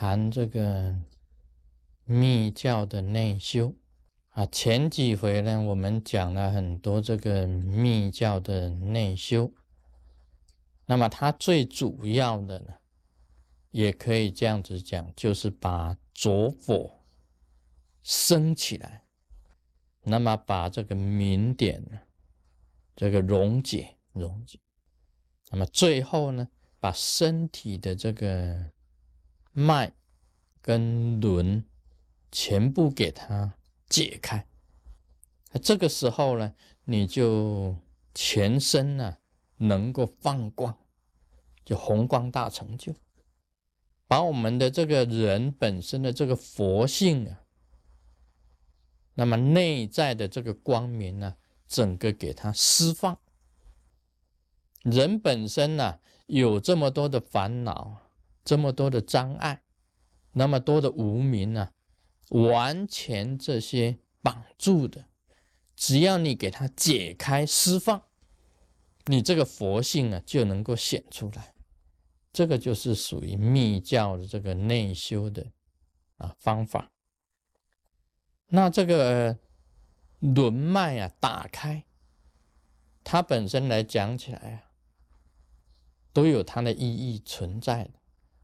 谈这个密教的内修啊。前几回呢，我们讲了很多这个密教的内修。那么它最主要的呢，也可以这样子讲，就是把着火升起来，那么把这个明点呢，这个溶解溶解，那么最后呢，把身体的这个。脉跟轮全部给它解开，这个时候呢，你就全身呢能够放光，就红光大成就，把我们的这个人本身的这个佛性啊，那么内在的这个光明呢，整个给它释放。人本身呢有这么多的烦恼。这么多的障碍，那么多的无名啊，完全这些绑住的，只要你给它解开释放，你这个佛性啊就能够显出来。这个就是属于密教的这个内修的啊方法。那这个轮脉啊打开，它本身来讲起来啊，都有它的意义存在的。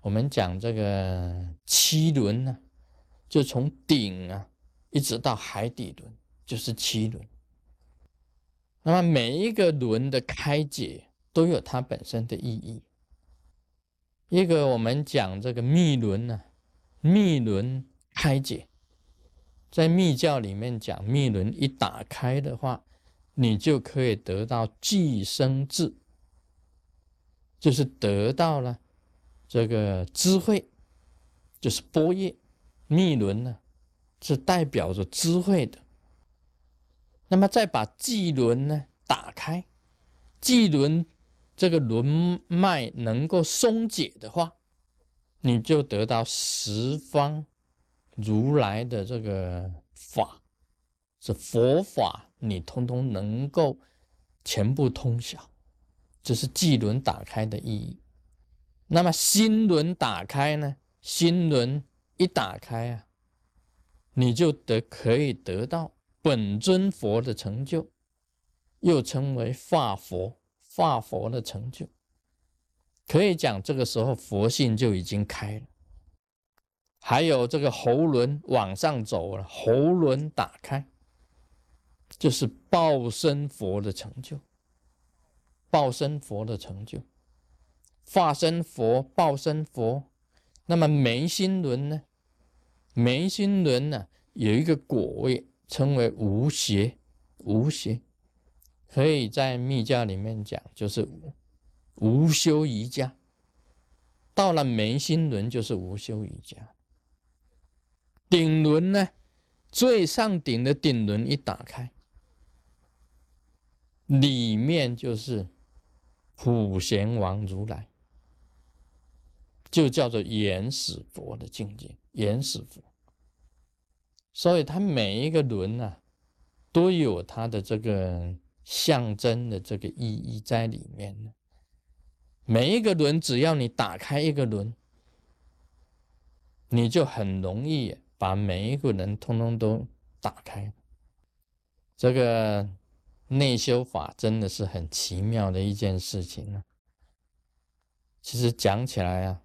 我们讲这个七轮呢，就从顶啊一直到海底轮，就是七轮。那么每一个轮的开解都有它本身的意义。一个我们讲这个密轮呢，密轮开解，在密教里面讲，密轮一打开的话，你就可以得到寄生智，就是得到了。这个智慧就是波叶密轮呢，是代表着智慧的。那么再把际轮呢打开，际轮这个轮脉能够松解的话，你就得到十方如来的这个法，是佛法，你通通能够全部通晓。这是际轮打开的意义。那么心轮打开呢？心轮一打开啊，你就得可以得到本尊佛的成就，又称为化佛，化佛的成就。可以讲这个时候佛性就已经开了。还有这个喉轮往上走了，喉轮打开，就是报身佛的成就，报身佛的成就。化身佛、报身佛，那么眉心轮呢？眉心轮呢，有一个果位，称为无邪。无邪可以在密教里面讲，就是无修瑜伽。到了眉心轮，就是无修瑜伽。顶轮呢，最上顶的顶轮一打开，里面就是普贤王如来。就叫做原始佛的境界，原始佛。所以它每一个轮啊，都有它的这个象征的这个意义在里面呢。每一个轮，只要你打开一个轮，你就很容易把每一个人通通都打开。这个内修法真的是很奇妙的一件事情啊。其实讲起来啊。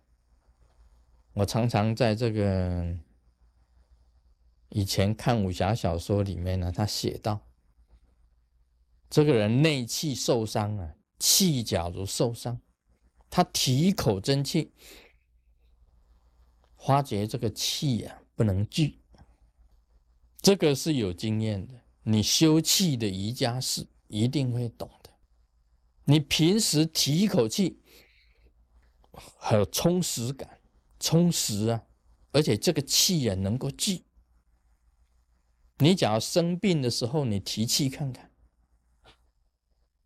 我常常在这个以前看武侠小说里面呢，他写到，这个人内气受伤啊，气假如受伤，他提一口真气，发觉这个气呀不能聚，这个是有经验的，你修气的瑜伽士一定会懂的。你平时提一口气，有充实感。充实啊，而且这个气啊能够聚。你假如生病的时候，你提气看看。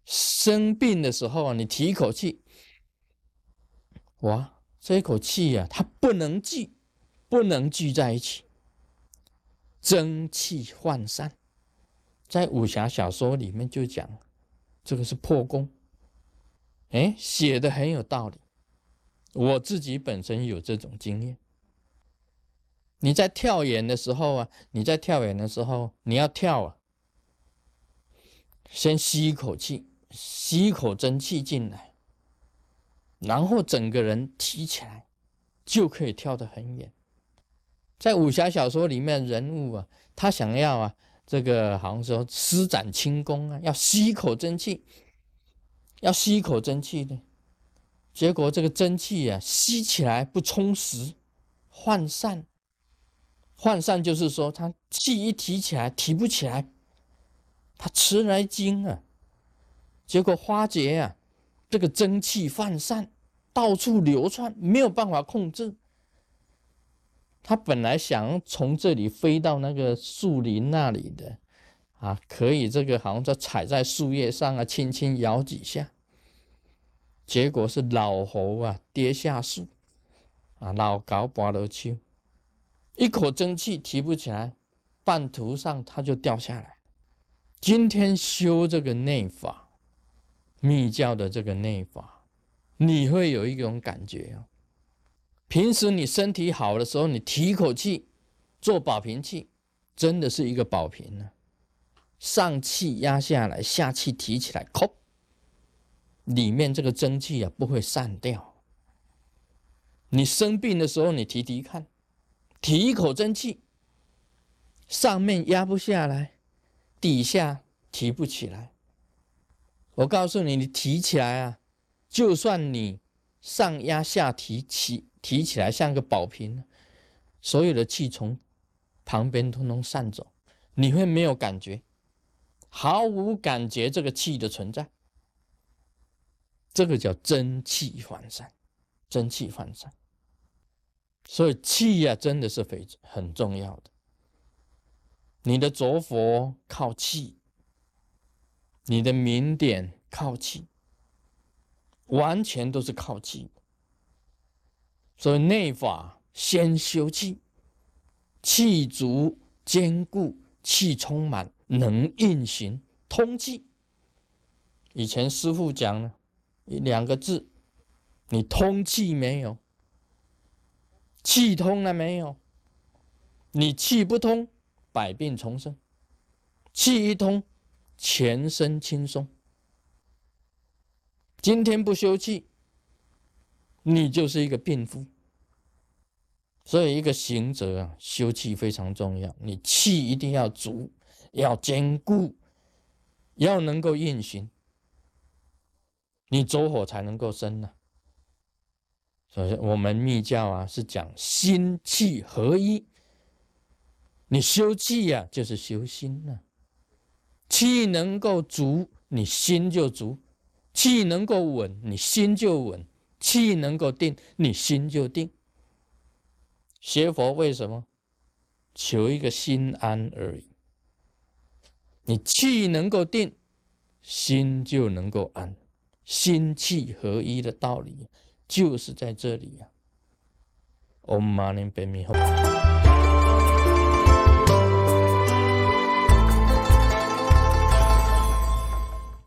生病的时候啊，你提一口气，哇，这一口气呀，它不能聚，不能聚在一起，蒸汽涣散。在武侠小说里面就讲，这个是破功。哎，写的很有道理。我自己本身有这种经验，你在跳远的时候啊，你在跳远的时候，你要跳啊，先吸一口气，吸一口真气进来，然后整个人提起来，就可以跳得很远。在武侠小说里面，人物啊，他想要啊，这个好像说施展轻功啊，要吸一口真气，要吸一口真气的，结果这个真气啊，吸起来不充实，涣散。涣散就是说，他气一提起来提不起来，他迟来精啊，结果花结啊，这个真气涣散，到处流窜，没有办法控制。他本来想从这里飞到那个树林那里的，啊，可以这个好像在踩在树叶上啊，轻轻摇几下，结果是老猴啊跌下树，啊，老高拔了去。一口真气提不起来，半途上他就掉下来。今天修这个内法，密教的这个内法，你会有一种感觉哦。平时你身体好的时候，你提一口气做保平气，真的是一个保平呢。上气压下来，下气提起来，扣，里面这个蒸汽啊不会散掉。你生病的时候，你提提看。提一口蒸汽，上面压不下来，底下提不起来。我告诉你，你提起来啊，就算你上压下提起提起来像个宝瓶，所有的气从旁边通通散走，你会没有感觉，毫无感觉这个气的存在。这个叫真气涣散，真气涣散。所以气呀，真的是非很重要的。你的着佛靠气，你的明点靠气，完全都是靠气。所以内法先修气，气足坚固，气充满，能运行通气。以前师傅讲呢两个字：你通气没有？气通了没有？你气不通，百病丛生；气一通，全身轻松。今天不休气，你就是一个病夫。所以，一个行者啊，休气非常重要。你气一定要足，要坚固，要能够运行，你走火才能够生呢。所以，我们密教啊是讲心气合一。你修气呀，就是修心呐。气能够足，你心就足；气能够稳，你心就稳；气能够定，你心就定。学佛为什么？求一个心安而已。你气能够定，心就能够安，心气合一的道理。就是在这里呀，Om Mani Padme Hum。